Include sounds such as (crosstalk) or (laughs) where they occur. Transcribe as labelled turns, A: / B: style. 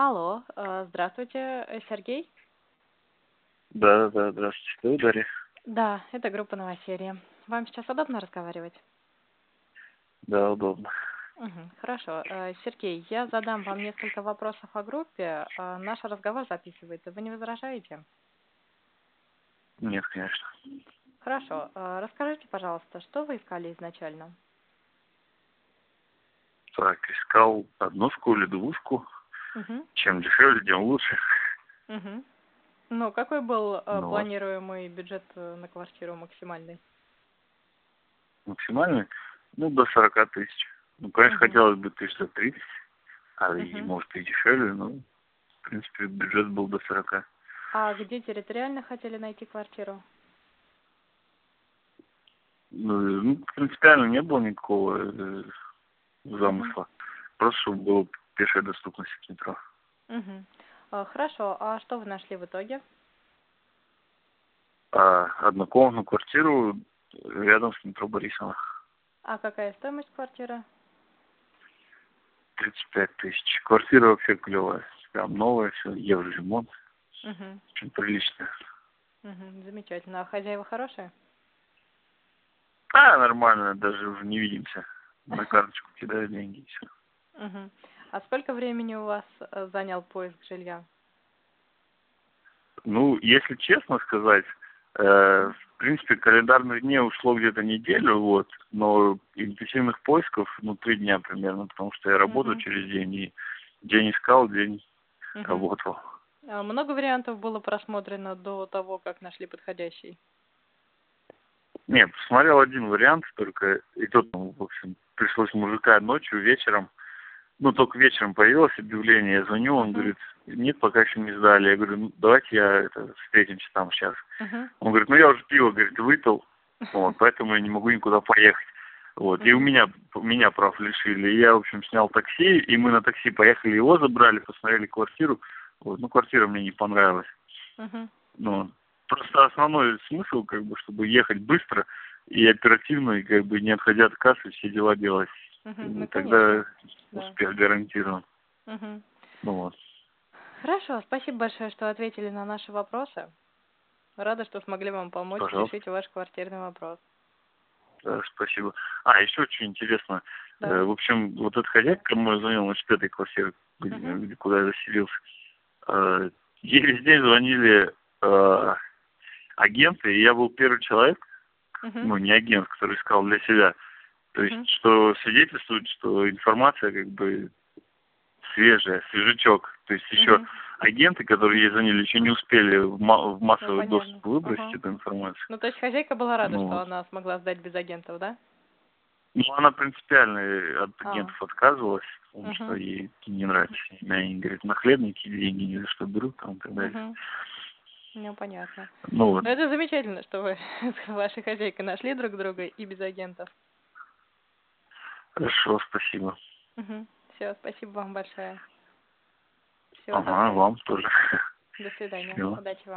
A: Алло, э, здравствуйте, э, Сергей?
B: Да, да, здравствуйте, вы Дарья?
A: Да, это группа «Новоселье». Вам сейчас удобно разговаривать?
B: Да, удобно.
A: Хорошо. Э, Сергей, я задам вам несколько вопросов о группе. Наш разговор записывается. Вы не возражаете?
B: Нет, конечно.
A: Хорошо. Расскажите, пожалуйста, что вы искали изначально?
B: Так, искал однушку или двушку.
A: Мгм,
B: Чем дешевле, тем лучше.
A: мгм. Ну, какой был э,
B: Ну,
A: планируемый бюджет э, на квартиру максимальный?
B: Максимальный, ну, до 40 тысяч. Ну, конечно,
A: Мгм.
B: хотелось бы тысяч за 30, а и,
A: Мгм.
B: может и дешевле, но, в принципе, бюджет был до 40.
A: А где территориально хотели найти квартиру?
B: Ну, и, ну, принципиально не было никакого э, замысла. Просто, чтобы была пешая доступность к метро.
A: Э, Хорошо. А что вы нашли в итоге?
B: А однокомнатную квартиру рядом с метро Борисова.
A: А какая стоимость квартиры?
B: 35 тысяч. Квартира вообще клевая. Прям новая, все, евроремонт.
A: Мгм.
B: Очень приличная.
A: Мгм. Замечательно. А хозяева хорошие?
B: А, нормально, даже уже не видимся. На карточку кидаю деньги и все.
A: Мгм. А сколько времени у вас э, занял поиск жилья?
B: Ну, если честно сказать, э, в принципе, календарных дней ушло где-то неделю, вот, но интенсивных поисков, ну, три дня примерно, потому что я работаю
A: Мгм.
B: через день, и день искал, день
A: Мгм.
B: работал.
A: А много вариантов было просмотрено до того, как нашли подходящий?
B: Не, посмотрел один вариант только, и тот, ну, в общем, пришлось мужика ночью, вечером, ну, только вечером появилось объявление, я звоню, он говорит, нет, пока еще не сдали. Я говорю, ну, давайте я это, встретимся там сейчас.
A: Мгм.
B: Он говорит, ну, я уже пиво, говорит, выпил, вот, поэтому я не могу никуда поехать. Вот, и у меня, меня прав лишили. Я, в общем, снял такси, и мы на такси поехали, его забрали, посмотрели квартиру. Вот, ну, квартира мне не понравилась.
A: Мгм.
B: Ну, просто основной смысл, как бы, чтобы ехать быстро и оперативно, и как бы не отходя от кассы, все дела делать. И
A: Ну,
B: тогда
A: Да.
B: успех гарантирован.
A: Мгм.
B: Ну вот.
A: Хорошо, спасибо большое, что ответили на наши вопросы. Рада, что смогли вам помочь
B: Пожалуйста.
A: решить ваш квартирный вопрос.
B: Да, спасибо. А, еще очень интересно.
A: Да.
B: Э, в общем, вот этот хозяйка, кому я звонил, значит, этой квартиры, где- куда я заселился, э, ей весь день звонили э, агенты, и я был первый человек,
A: Мгм.
B: ну, не агент, который искал для себя. То есть,
A: Мгм.
B: что свидетельствует, что информация как бы свежая, свежачок. То есть еще
A: Мгм.
B: агенты, которые ей звонили, еще не успели в, ма- в массовый
A: понятно.
B: доступ выбросить
A: Ага.
B: эту информацию.
A: Ну, то есть хозяйка была рада,
B: Ну
A: что
B: вот.
A: она смогла сдать без агентов, да?
B: Ну, она принципиально от
A: А.
B: агентов отказывалась, потому
A: Мгм.
B: что ей не нравится. Они говорят, нахлебники деньги ни за что берут, там, и так далее.
A: Мгм. Ну, понятно.
B: Ну вот,
A: Ну, это замечательно, что вы (laughs) с вашей хозяйкой нашли друг друга и без агентов.
B: Хорошо, спасибо.
A: Все, спасибо вам большое. Всего
B: Ага,
A: доброго.
B: вам тоже.
A: До свидания.
B: Всего.
A: Удачи вам.